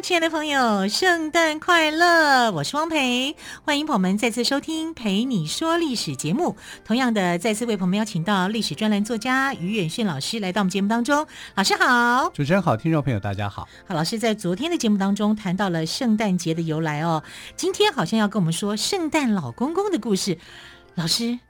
亲爱的朋友，圣诞快乐！我是汪培，欢迎朋友们再次收听《陪你说历史》节目。同样的，再次为朋友们邀请到历史专栏作家于远炫老师来到我们节目当中。老师好，主持人好，听众朋友大家好。好，老师在昨天的节目当中谈到了圣诞节的由来哦，今天好像要跟我们说圣诞老公公的故事。老师。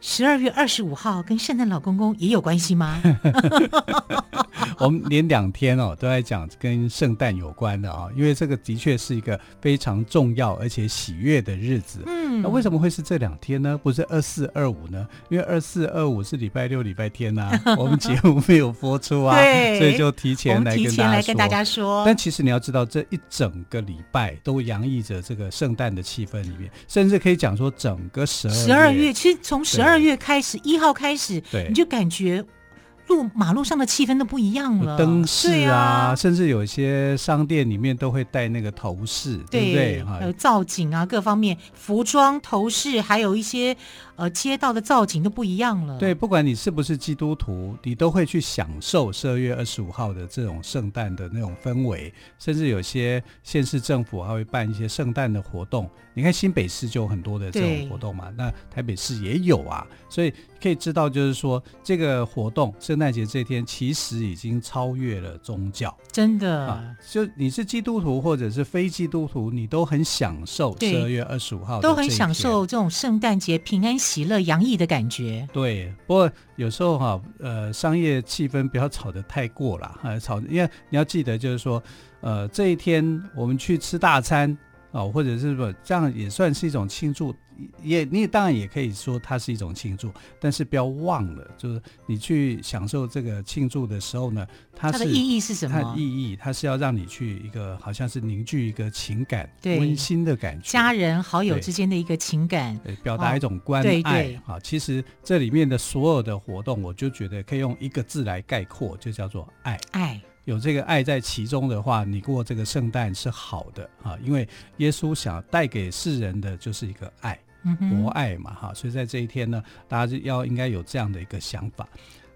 十二月二十五号跟圣诞老公公也有关系吗？我们连两天哦都在讲跟圣诞有关的啊、哦，因为这个的确是一个非常重要而且喜悦的日子。嗯，那为什么会是这两天呢？不是二四二五呢？因为二四二五是礼拜六、礼拜天呐、啊，我们节目没有播出啊，对，所以就提前来跟大家说。提前来跟大家说。但其实你要知道，这一整个礼拜都洋溢着这个圣诞的气氛里面，甚至可以讲说整个十二月。十二月其实从十二。二月开始，一号开始，对，你就感觉路马路上的气氛都不一样了，灯饰啊，啊，甚至有些商店里面都会带那个头饰，对，对不对？还有造景啊，各方面服装、头饰，还有一些。呃，街道的造景都不一样了。对，不管你是不是基督徒，你都会去享受十二月二十五号的这种圣诞的那种氛围，甚至有些县市政府还会办一些圣诞的活动。你看新北市就有很多的这种活动嘛，那台北市也有啊，所以可以知道，就是说这个活动，圣诞节这天其实已经超越了宗教，真的啊，就你是基督徒或者是非基督徒，你都很享受十二月二十五号，都很享受这种圣诞节平安喜乐洋溢的感觉，对。不过有时候哈，呃，商业气氛不要吵得太过了，哈，吵，因为你要记得，就是说，呃，这一天我们去吃大餐。哦，或者是说这样也算是一种庆祝，也你也当然也可以说它是一种庆祝，但是不要忘了，就是你去享受这个庆祝的时候呢，它的意义是什么？它的意义，它是要让你去一个好像是凝聚一个情感，温馨的感觉，家人好友之间的一个情感，对，表达一种关爱。对对啊，其实这里面的所有的活动，我就觉得可以用一个字来概括，就叫做爱。爱。有这个爱在其中的话，你过这个圣诞是好的啊，因为耶稣想带给世人的就是一个爱，博爱嘛哈，所以在这一天呢，大家就要应该有这样的一个想法。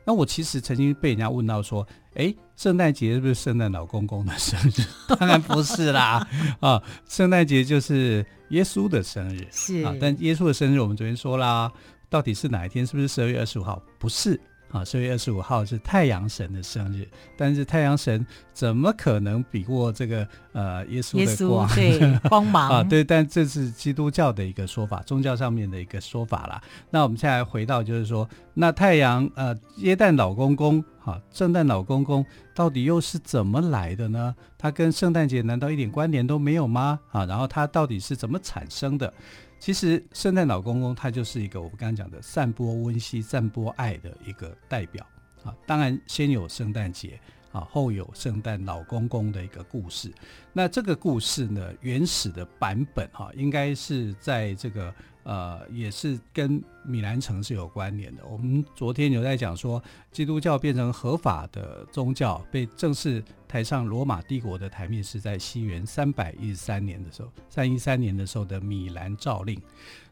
那我其实曾经被人家问到说，哎，圣诞节是不是圣诞老公公的生日？当然不是啦，啊，圣诞节就是耶稣的生日，是啊，但耶稣的生日我们昨天说啦，到底是哪一天？是不是十二月二十五号？不是。啊，十二月二十五号是太阳神的生日，但是太阳神怎么可能比过这个呃耶稣的光？对，光 芒啊，对，但这是基督教的一个说法，宗教上面的一个说法啦。那我们现在回到就是说，那太阳呃耶诞老公公，哈、啊，圣诞老公公到底又是怎么来的呢？他跟圣诞节难道一点关联都没有吗？啊，然后他到底是怎么产生的？其实，圣诞老公公他就是一个我们刚刚讲的散播温馨、散播爱的一个代表啊。当然，先有圣诞节啊，后有圣诞老公公的一个故事。那这个故事呢，原始的版本哈，应该是在这个。呃，也是跟米兰城是有关联的。我们昨天有在讲说，基督教变成合法的宗教，被正式抬上罗马帝国的台面，是在西元三百一十三年的时候，三一三年的时候的米兰诏令。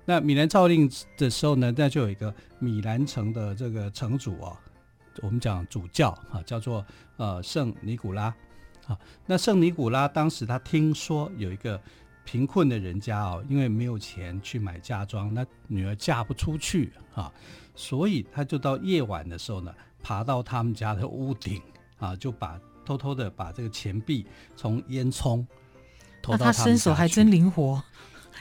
那米兰诏令的时候呢，那就有一个米兰城的这个城主啊，我们讲主教啊，叫做呃圣尼古拉。啊，那圣尼古拉当时他听说有一个。贫困的人家哦，因为没有钱去买嫁妆，那女儿嫁不出去啊，所以他就到夜晚的时候呢，爬到他们家的屋顶啊，就把偷偷的把这个钱币从烟囱投到他他身手还真灵活，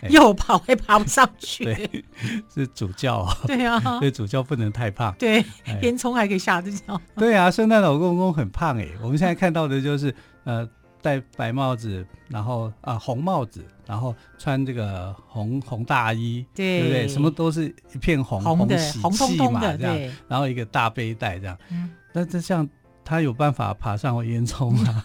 又跑还爬不上去。对，是主教啊。对啊，所以主教不能太胖。对，烟囱还可以下得脚。对啊，圣诞老公公很胖哎，我们现在看到的就是呃。戴白帽子，然后啊红帽子，然后穿这个红红大衣，对，对不对？什么都是一片红红的喜气红彤彤的这样，然后一个大背带这样。那、嗯、这像他有办法爬上烟囱吗？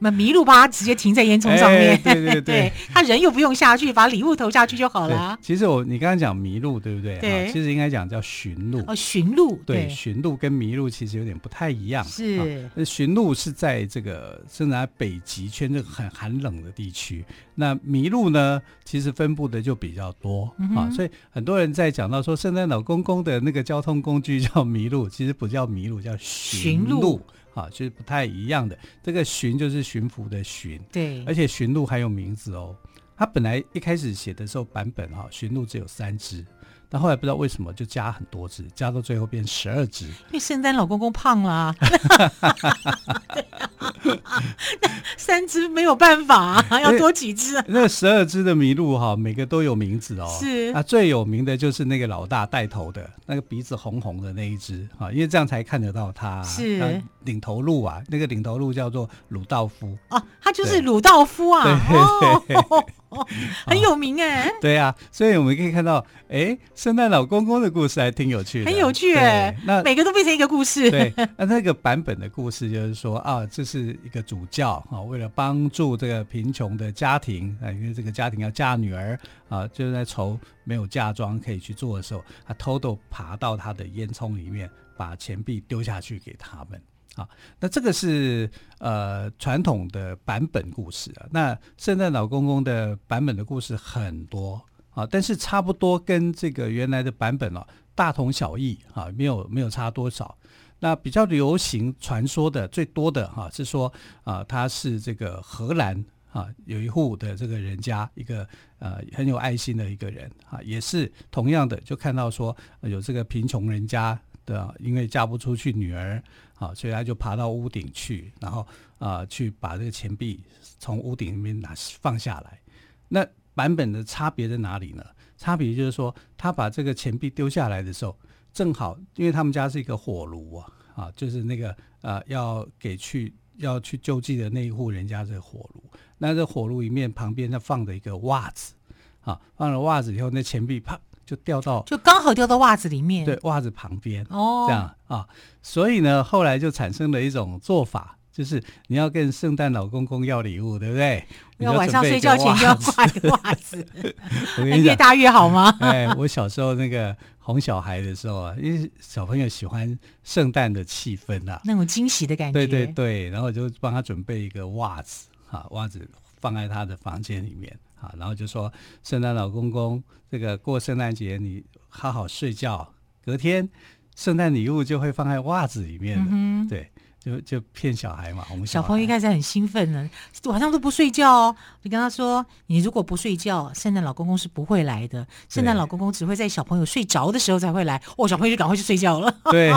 那麋鹿把它直接停在烟囱上面，哎、对对对，对，他人又不用下去，把礼物投下去就好了。其实我你刚刚讲麋鹿，对不对？对，其实应该讲叫驯鹿。哦，驯鹿，对，驯鹿跟麋鹿其实有点不太一样。是，驯鹿是在这个生长在北极圈这个很寒冷的地区，那麋鹿呢，其实分布的就比较多、嗯、啊。所以很多人在讲到说圣诞老公公的那个交通工具叫麋鹿，其实不叫麋鹿，叫驯鹿。啊，就是不太一样的。这个“巡”就是巡抚的“巡”，对。而且巡鹿还有名字哦。它本来一开始写的时候版本哈，巡鹿只有三只，但后来不知道为什么就加很多只，加到最后变十二只。因为圣诞老公公胖了、啊。三只没有办法、啊，要多几只、啊。那十二只的麋鹿哈，每个都有名字哦。是啊，最有名的就是那个老大带头的那个鼻子红红的那一只哈，因为这样才看得到他。是领头鹿啊，那个领头鹿叫做鲁道夫。哦，他就是鲁道夫啊。对对对。哦哦、很有名哎、欸，对呀、啊，所以我们可以看到，哎，圣诞老公公的故事还挺有趣的，很有趣哎。那每个都变成一个故事。对，那那个版本的故事就是说啊，这是一个主教啊，为了帮助这个贫穷的家庭啊，因为这个家庭要嫁女儿啊，就是在愁没有嫁妆可以去做的时候，他偷偷爬到他的烟囱里面，把钱币丢下去给他们。啊，那这个是呃传统的版本故事啊。那圣诞老公公的版本的故事很多啊，但是差不多跟这个原来的版本啊大同小异啊，没有没有差多少。那比较流行传说的最多的哈、是说啊，他是这个荷兰啊有一户的这个人家一个呃很有爱心的一个人啊，也是同样的就看到说有这个贫穷人家的，因为嫁不出去女儿。好，所以他就爬到屋顶去，然后啊、去把这个钱币从屋顶里面拿放下来。那版本的差别在哪里呢？差别就是说，他把这个钱币丢下来的时候，正好因为他们家是一个火炉啊，啊，就是那个呃，要给去要去救济的那一户人家这个火炉。那这火炉里面旁边他放着一个袜子，啊，放了袜子以后，那钱币啪。就掉到，就刚好掉到袜子里面。对，袜子旁边哦，这样啊，所以呢，后来就产生了一种做法，就是你要跟圣诞老公公要礼物，对不对？要晚上睡觉前就要挂一个袜子，我跟你讲，越大越好吗？哎，我小时候那个哄小孩的时候啊，因为小朋友喜欢圣诞的气氛啊，那种惊喜的感觉。对对对，然后我就帮他准备一个袜子，啊，袜子放在他的房间里面。啊，然后就说圣诞老公公，这个过圣诞节你好好睡觉，隔天圣诞礼物就会放在袜子里面的，嗯、对，就就骗小孩嘛。我们小，小朋友一开始很兴奋呢，晚上都不睡觉哦。你跟他说，你如果不睡觉，圣诞老公公是不会来的。圣诞老公公只会在小朋友睡着的时候才会来。哦，小朋友就赶快去睡觉了。对。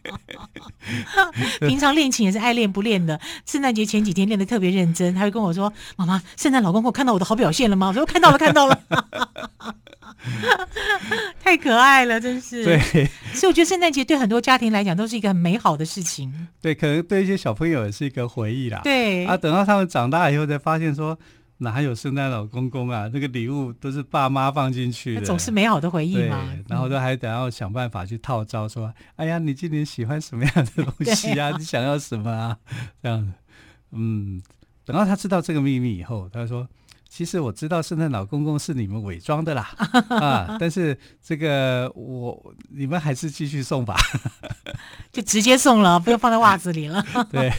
平常练琴也是爱练不练的。圣诞节前几天练的特别认真，他会跟我说：“妈妈，圣诞老公公看到我的好表现了吗？”我说：“看到了，看到了。” 太可爱了，真是。对，所以我觉得圣诞节对很多家庭来讲都是一个很美好的事情。对，可能对一些小朋友也是一个回忆啦。对啊，等到他们长大以后才发现说。哪有圣诞老公公啊？那个礼物都是爸妈放进去的，总是美好的回忆嘛。然后都还得要想办法去套招，说：“嗯、哎呀，你今年喜欢什么样的东西啊？啊你想要什么啊？”这样子，嗯，等到他知道这个秘密以后，他说：“其实我知道圣诞老公公是你们伪装的啦，啊，但是这个我你们还是继续送吧，就直接送了，不用放在袜子里了。”对，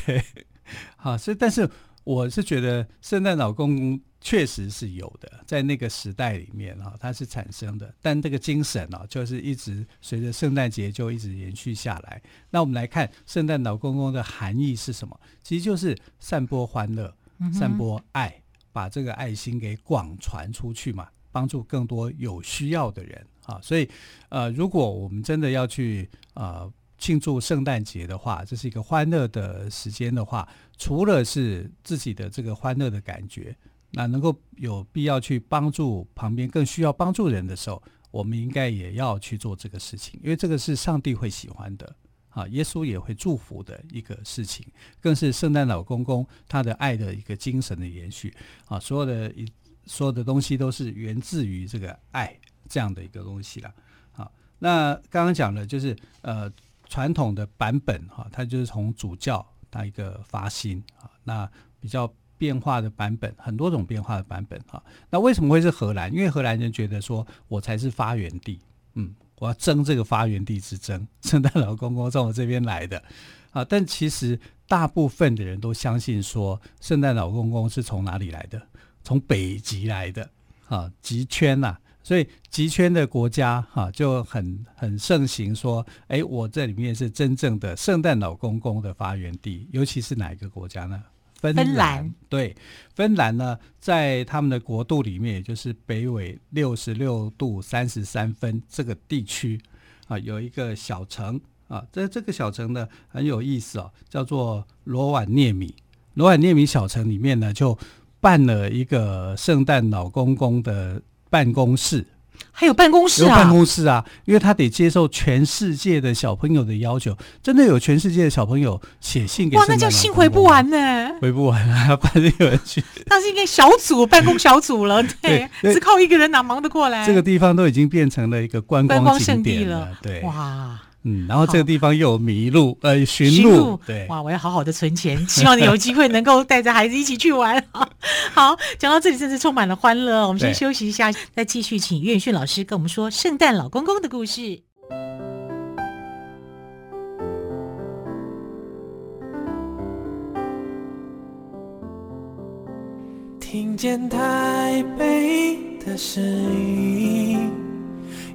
好，所以但是。我是觉得圣诞老公公确实是有的，在那个时代里面啊，它是产生的。但这个精神啊，就是一直随着圣诞节就一直延续下来。那我们来看圣诞老公公的含义是什么？其实就是散播欢乐、散播爱，把这个爱心给广传出去嘛，帮助更多有需要的人啊。所以，呃，如果我们真的要去呃。庆祝圣诞节的话，这是一个欢乐的时间的话，除了是自己的这个欢乐的感觉，那能够有必要去帮助旁边更需要帮助人的时候，我们应该也要去做这个事情，因为这个是上帝会喜欢的啊，耶稣也会祝福的一个事情，更是圣诞老公公他的爱的一个精神的延续啊，所有的一所有的东西都是源自于这个爱这样的一个东西了。好，那刚刚讲的就是呃。传统的版本哈，它就是从主教它一个发心啊，那比较变化的版本，很多种变化的版本哈。那为什么会是荷兰？因为荷兰人觉得说我才是发源地，嗯，我要争这个发源地之争，圣诞老公公从我这边来的啊。但其实大部分的人都相信说，圣诞老公公是从哪里来的？从北极来的啊，极圈呐。所以极圈的国家哈、就很很盛行说，哎，我这里面是真正的圣诞老公公的发源地，尤其是哪一个国家呢？芬兰。芬兰。对，芬兰呢，在他们的国度里面，也就是北纬六十六度三十三分这个地区啊，有一个小城啊，在这个小城呢很有意思哦，叫做罗瓦涅米。罗瓦涅米小城里面呢，就办了一个圣诞老公公的。办公室还有办公室啊，有办公室啊，因为他得接受全世界的小朋友的要求，真的有全世界的小朋友写信给。哇，那叫信回不完呢，回不完啊，反正有人去。那是一个小组办公小组了，对，只靠一个人哪忙得过来？这个地方都已经变成了一个观光景点了，对，哇。嗯，然后这个地方又有迷路，呃，驯鹿，对，哇，我要好好的存钱，希望你有机会能够带着孩子一起去玩。好，讲到这里真是充满了欢乐，我们先休息一下，再继续请于远逊老师跟我们说圣诞老公公的故事。听见台北的声音。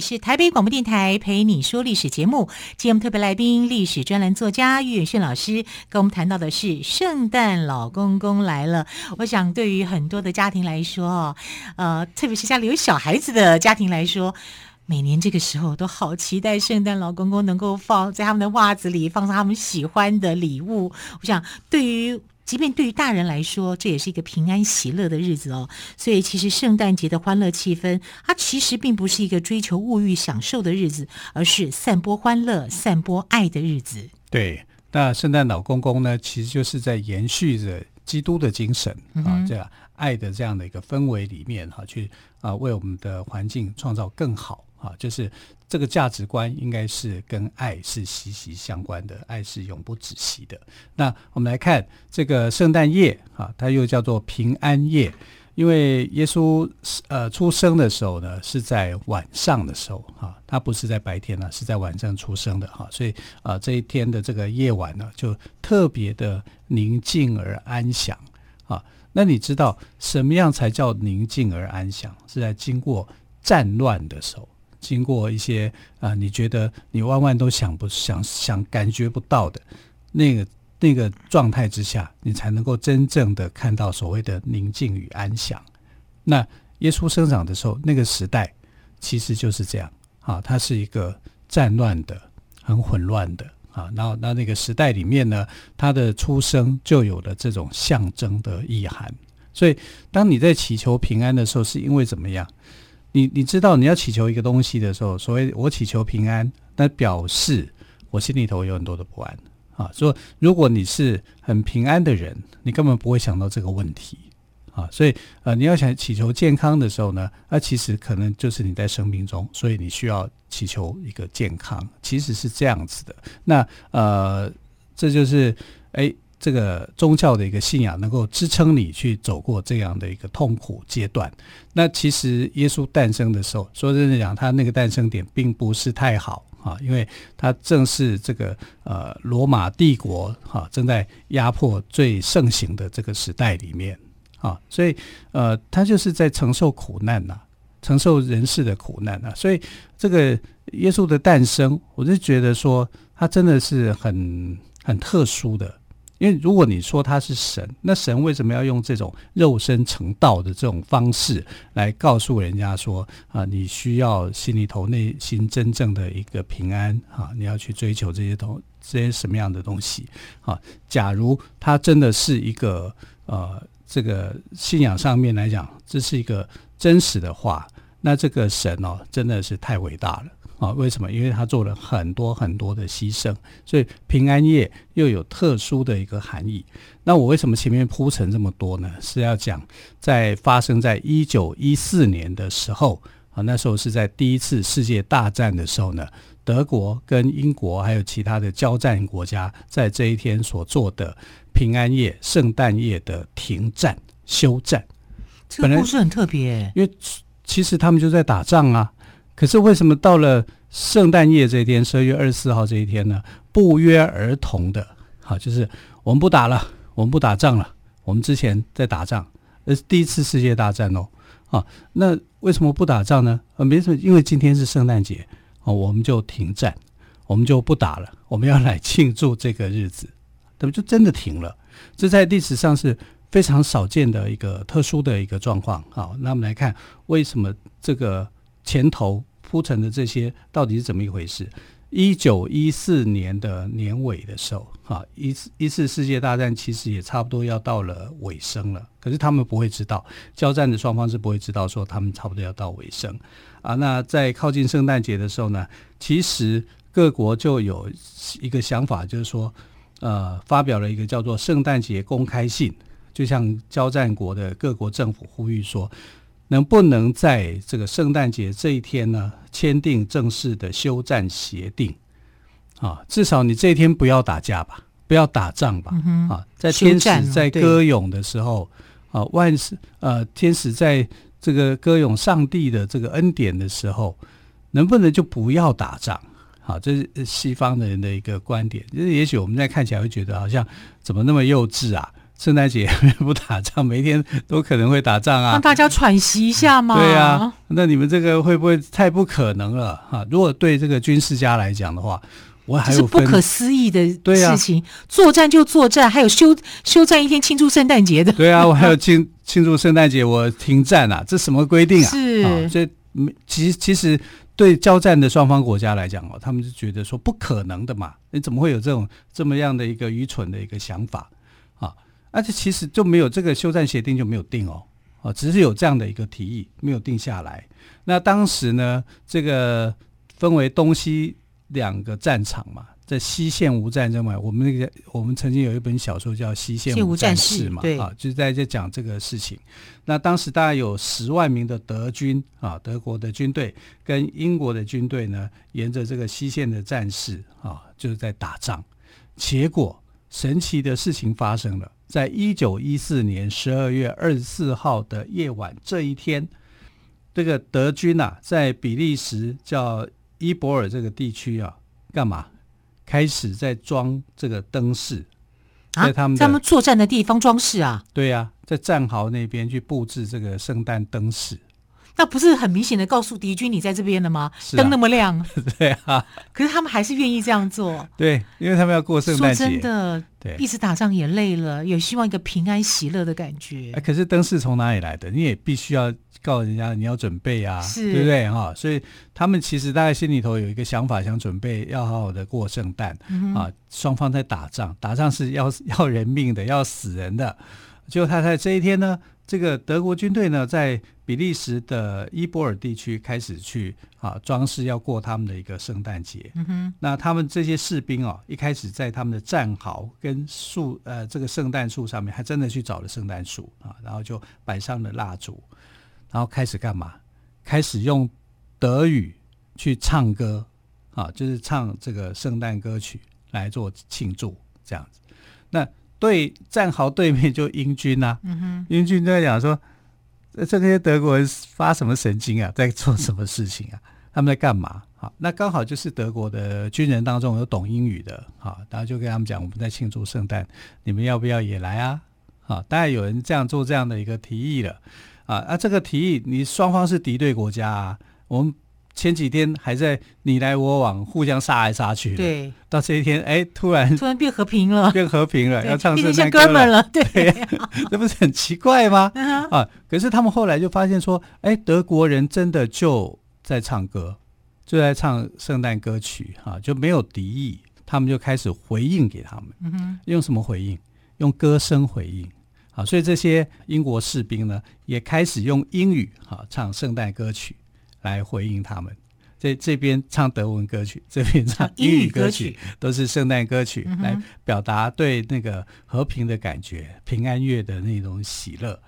是台北广播电台陪你说历史节目，今天我们特别来宾历史专栏作家于远逊老师跟我们谈到的是圣诞老公公来了。我想对于很多的家庭来说，呃，特别是家里有小孩子的家庭来说，每年这个时候都好期待圣诞老公公能够放在他们的袜子里放上他们喜欢的礼物。我想对于即便对于大人来说，这也是一个平安喜乐的日子哦。所以，其实圣诞节的欢乐气氛，它其实并不是一个追求物欲享受的日子，而是散播欢乐、散播爱的日子。对，那圣诞老公公呢，其实就是在延续着基督的精神、嗯、啊，这样爱的这样的一个氛围里面哈、啊，去啊为我们的环境创造更好啊，就是。这个价值观应该是跟爱是息息相关的，爱是永不止息的。那我们来看这个圣诞夜啊，它又叫做平安夜，因为耶稣呃出生的时候呢是在晚上的时候啊，他不是在白天呢，是在晚上出生的哈，所以啊这一天的这个夜晚呢就特别的宁静而安详啊。那你知道什么样才叫宁静而安详？是在经过战乱的时候。经过一些啊、你觉得你万万都想不想想感觉不到的那个那个状态之下，你才能够真正的看到所谓的宁静与安详。那耶稣生长的时候，那个时代其实就是这样啊，它是一个战乱的、很混乱的啊。然后那那个时代里面呢，他的出生就有了这种象征的意涵。所以，当你在祈求平安的时候，是因为怎么样？你你知道你要祈求一个东西的时候，所谓我祈求平安，那表示我心里头有很多的不安啊。说如果你是很平安的人，你根本不会想到这个问题啊。所以呃，你要想祈求健康的时候呢，那其实可能就是你在生命中，所以你需要祈求一个健康，其实是这样子的。那呃，这就是诶。这个宗教的一个信仰能够支撑你去走过这样的一个痛苦阶段。那其实耶稣诞生的时候，说真的讲，他那个诞生点并不是太好啊，因为他正是这个呃罗马帝国哈正在压迫最盛行的这个时代里面啊，所以呃他就是在承受苦难呐，承受人世的苦难呐。所以这个耶稣的诞生，我就觉得说他真的是很很特殊的。因为如果你说他是神，那神为什么要用这种肉身成道的这种方式来告诉人家说啊，你需要心里头内心真正的一个平安啊，你要去追求这些东这些什么样的东西啊？假如他真的是一个呃，这个信仰上面来讲，这是一个真实的话，那这个神哦，真的是太伟大了。啊，为什么？因为他做了很多很多的牺牲，所以平安夜又有特殊的一个含义。那我为什么前面铺陈这么多呢？是要讲在发生在一九一四年的时候啊，那时候是在第一次世界大战的时候呢，德国跟英国还有其他的交战国家在这一天所做的平安夜、圣诞夜的停战休战。这个故事很特别，因为其实他们就在打仗啊。可是为什么到了圣诞夜这一天，十二月二十四号这一天呢？不约而同的，好，就是我们不打了，我们不打仗了。我们之前在打仗，那是第一次世界大战哦，啊，那为什么不打仗呢？呃，没什么，因为今天是圣诞节，哦，我们就停战，我们就不打了，我们要来庆祝这个日子，那么就真的停了。这在历史上是非常少见的一个特殊的一个状况。好，那我们来看为什么这个前头。铺陈的这些到底是怎么一回事？一九一四年的年尾的时候，哈，一次一次世界大战其实也差不多要到了尾声了。可是他们不会知道，交战的双方是不会知道说他们差不多要到尾声啊。那在靠近圣诞节的时候呢，其实各国就有一个想法，就是说，呃，发表了一个叫做圣诞节公开信，就像交战国的各国政府呼吁说。能不能在这个圣诞节这一天呢，签订正式的休战协定？啊，至少你这一天不要打架吧，不要打仗吧？嗯、啊，在天使在歌咏的时候，啊，万事呃，天使在这个歌咏上帝的这个恩典的时候，能不能就不要打仗？好、啊，这是西方的人的一个观点。就是也许我们在看起来会觉得好像怎么那么幼稚啊？圣诞节 不打仗，每天都可能会打仗啊！让大家喘息一下嘛。对啊，那你们这个会不会太不可能了哈？如果对这个军事家来讲的话，我还有是不可思议的 事情。啊、作战就作战，还有休休战一天庆祝圣诞节的。对啊，我还有 庆庆祝圣诞节，我停战啊，这什么规定啊？是，啊、所以其实其实对交战的双方国家来讲哦，他们是觉得说不可能的嘛，你怎么会有这种这么样的一个愚蠢的一个想法？而且其实就没有这个休战协定就没有定哦，哦，只是有这样的一个提议，没有定下来。那当时呢，这个分为东西两个战场嘛，在西线无战争嘛。我们那个我们曾经有一本小说叫《西线无战事》嘛，啊，就是在这讲这个事情。那当时大概有十万名的德军啊，德国的军队跟英国的军队呢，沿着这个西线的战事啊，就是在打仗。结果神奇的事情发生了。在一九一四年十二月二十四号的夜晚，这一天，这个德军啊，在比利时叫伊博尔这个地区啊，干嘛？开始在装这个灯饰，在他们在他们作战的地方装饰啊？对呀、啊，在战壕那边去布置这个圣诞灯饰。那不是很明显的告诉敌军你在这边了吗？灯、啊、那么亮，对啊。可是他们还是愿意这样做，对，因为他们要过圣诞节。说真的，对，一直打仗也累了，也希望一个平安喜乐的感觉。可是灯是从哪里来的？你也必须要告诉人家你要准备啊，对不对哈？所以他们其实大概心里头有一个想法，想准备要好好的过圣诞、嗯、啊。双方在打仗，打仗是要要人命的，要死人的。结果他在这一天呢。这个德国军队呢，在比利时的伊波尔地区开始去啊装饰，要过他们的一个圣诞节。嗯哼，那他们这些士兵哦，一开始在他们的战壕跟树呃这个圣诞树上面，还真的去找了圣诞树啊，然后就摆上了蜡烛，然后开始干嘛？开始用德语去唱歌啊，就是唱这个圣诞歌曲来做庆祝这样子。那对，战壕对面就英军呐、啊，嗯，英军就在讲说，这些德国人发什么神经啊，在做什么事情啊？他们在干嘛？好，那刚好就是德国的军人当中有懂英语的，好，然后就跟他们讲，我们在庆祝圣诞，你们要不要也来啊？好，当然有人这样做这样的一个提议了，啊，那这个提议，你双方是敌对国家啊，我们。前几天还在你来我往，互相杀来杀去的，对，到这一天，哎，突然突然变和平了，变和平了，要唱圣诞歌了，对，这 不是很奇怪吗？啊，可是他们后来就发现说，哎，德国人真的就在唱歌，就在唱圣诞歌曲，哈，就没有敌意，他们就开始回应给他们，嗯，用什么回应？用歌声回应。啊，所以这些英国士兵呢，也开始用英语啊唱圣诞歌曲来回应他们。这这边唱德文歌曲，这边唱英语歌曲，都是圣诞歌曲，来表达对那个和平的感觉、平安夜的那种喜乐。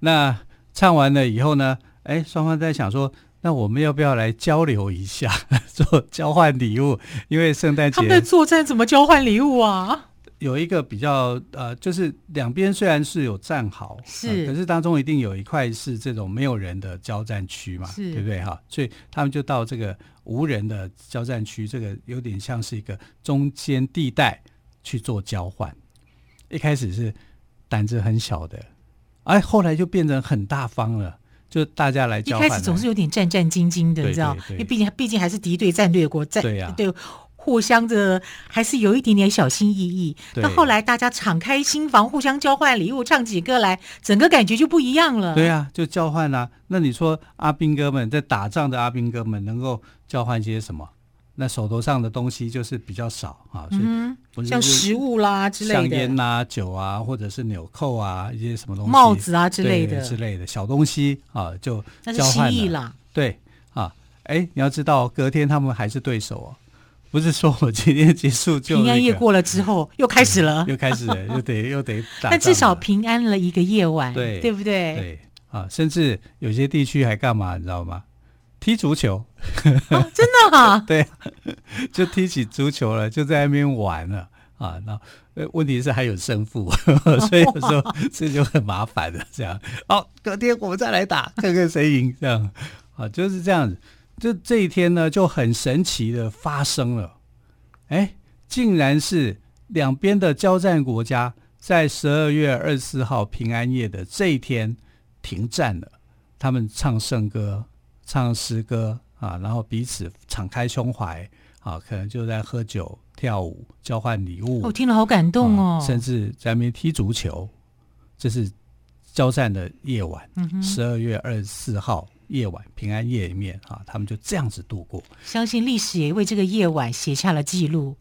那唱完了以后呢，哎，双方在想说，那我们要不要来交流一下，做交换礼物？因为圣诞节他们在作战，怎么交换礼物啊？有一个比较呃，就是两边虽然是有站好，是、呃，可是当中一定有一块是这种没有人的交战区嘛，是对不对哈？所以他们就到这个无人的交战区，这个有点像是一个中间地带去做交换。一开始是胆子很小的，哎，后来就变成很大方了，就大家来交换。一开始总是有点战战兢兢的，你知道，因为毕竟毕竟还是敌对战略国战，对呀、啊，对。互相的还是有一点点小心翼翼，到后来大家敞开心房，互相交换礼物，唱起歌来，整个感觉就不一样了。对啊，就交换啊。那你说阿兵哥们在打仗的阿兵哥们能够交换些什么？那手头上的东西就是比较少啊，所以像食物啦之类的，香烟啊、酒啊，或者是纽扣啊，一些什么东西，帽子啊之类的之类的小东西啊，就交换了。那是心意啦。对啊，哎，你要知道，隔天他们还是对手哦。不是说我今天结束就平安夜过了之后又开始了，又开始了，又得 又得打。但至少平安了一个夜晚，对对不对？对啊，甚至有些地区还干嘛，你知道吗？踢足球，哦、真的啊？对，就踢起足球了，就在那边玩了啊。那问题是还有胜负，所以有时候这就很麻烦的。这样，哦，隔天我们再来打，看看谁赢。这样啊，就是这样子。这这一天呢，就很神奇的发生了，哎，竟然是两边的交战国家在十二月二十四号平安夜的这一天停战了，他们唱圣歌、唱诗歌啊，然后彼此敞开胸怀啊，可能就在喝酒、跳舞、交换礼物。我、哦、听了好感动哦，啊、甚至在那边踢足球，这是交战的夜晚，十二月二十四号。夜晚平安夜里面啊，他们就这样子度过。相信历史也为这个夜晚写下了记录，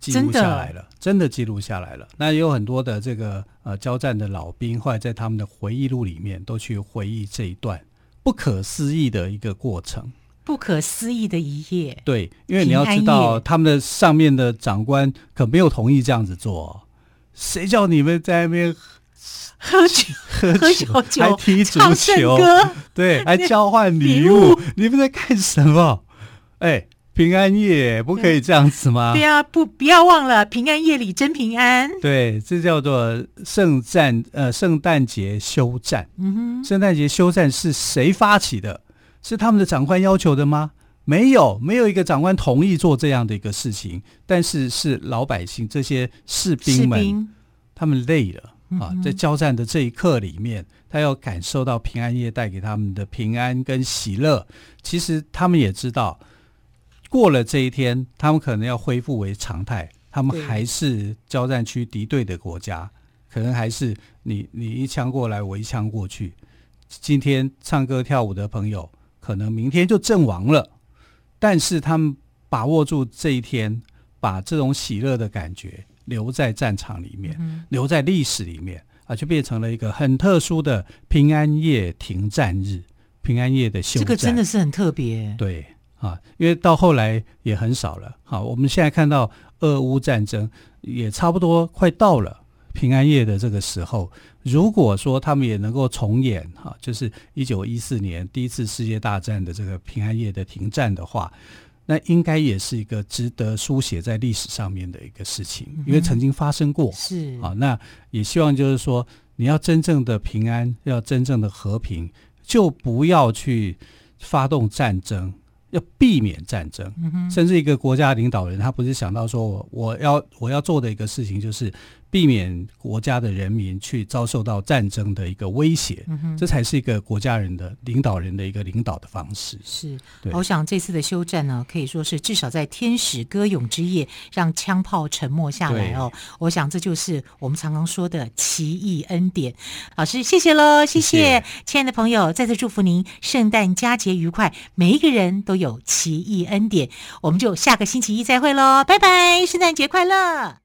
记录下来了，真的记录下来了。那也有很多的这个呃交战的老兵，后来在他们的回忆录里面都去回忆这一段不可思议的一个过程，不可思议的一夜。对，因为你要知道，他们的上面的长官可没有同意这样子做，谁叫你们在那边？喝酒，喝酒，酒还踢足球，对，还交换礼物，你们在干什么？哎，平安夜不可以这样子吗？对啊，不，不要忘了，平安夜里真平安。对，这叫做圣战，呃，圣诞节休战。嗯哼，圣诞节休战是谁发起的？是他们的长官要求的吗？没有，没有一个长官同意做这样的一个事情。但是是老百姓这些士兵们，兵他们累了。啊，在交战的这一刻里面，他要感受到平安夜带给他们的平安跟喜乐。其实他们也知道，过了这一天，他们可能要恢复为常态。他们还是交战区敌对的国家，可能还是你你一枪过来，我一枪过去。今天唱歌跳舞的朋友，可能明天就阵亡了。但是他们把握住这一天，把这种喜乐的感觉。留在战场里面，嗯、留在历史里面啊，就变成了一个很特殊的平安夜停战日，平安夜的休战。这个真的是很特别，对啊，因为到后来也很少了。好，我们现在看到俄乌战争也差不多快到了平安夜的这个时候。如果说他们也能够重演哈，就是一九一四年第一次世界大战的这个平安夜的停战的话。那应该也是一个值得书写在历史上面的一个事情，因为曾经发生过。是啊，那也希望就是说，你要真正的平安，要真正的和平，就不要去发动战争，要避免战争。嗯，甚至一个国家领导人，他不是想到说我我要我要做的一个事情就是。避免国家的人民去遭受到战争的一个威胁，嗯，这才是一个国家人的领导人的一个领导的方式。是，我想这次的休战呢，可以说是至少在天使歌咏之夜，让枪炮沉默下来哦。我想这就是我们常常说的奇异恩典。老师，谢谢喽，谢谢，谢谢，亲爱的朋友，再次祝福您圣诞佳节愉快，每一个人都有奇异恩典。我们就下个星期一再会喽，拜拜，圣诞节快乐。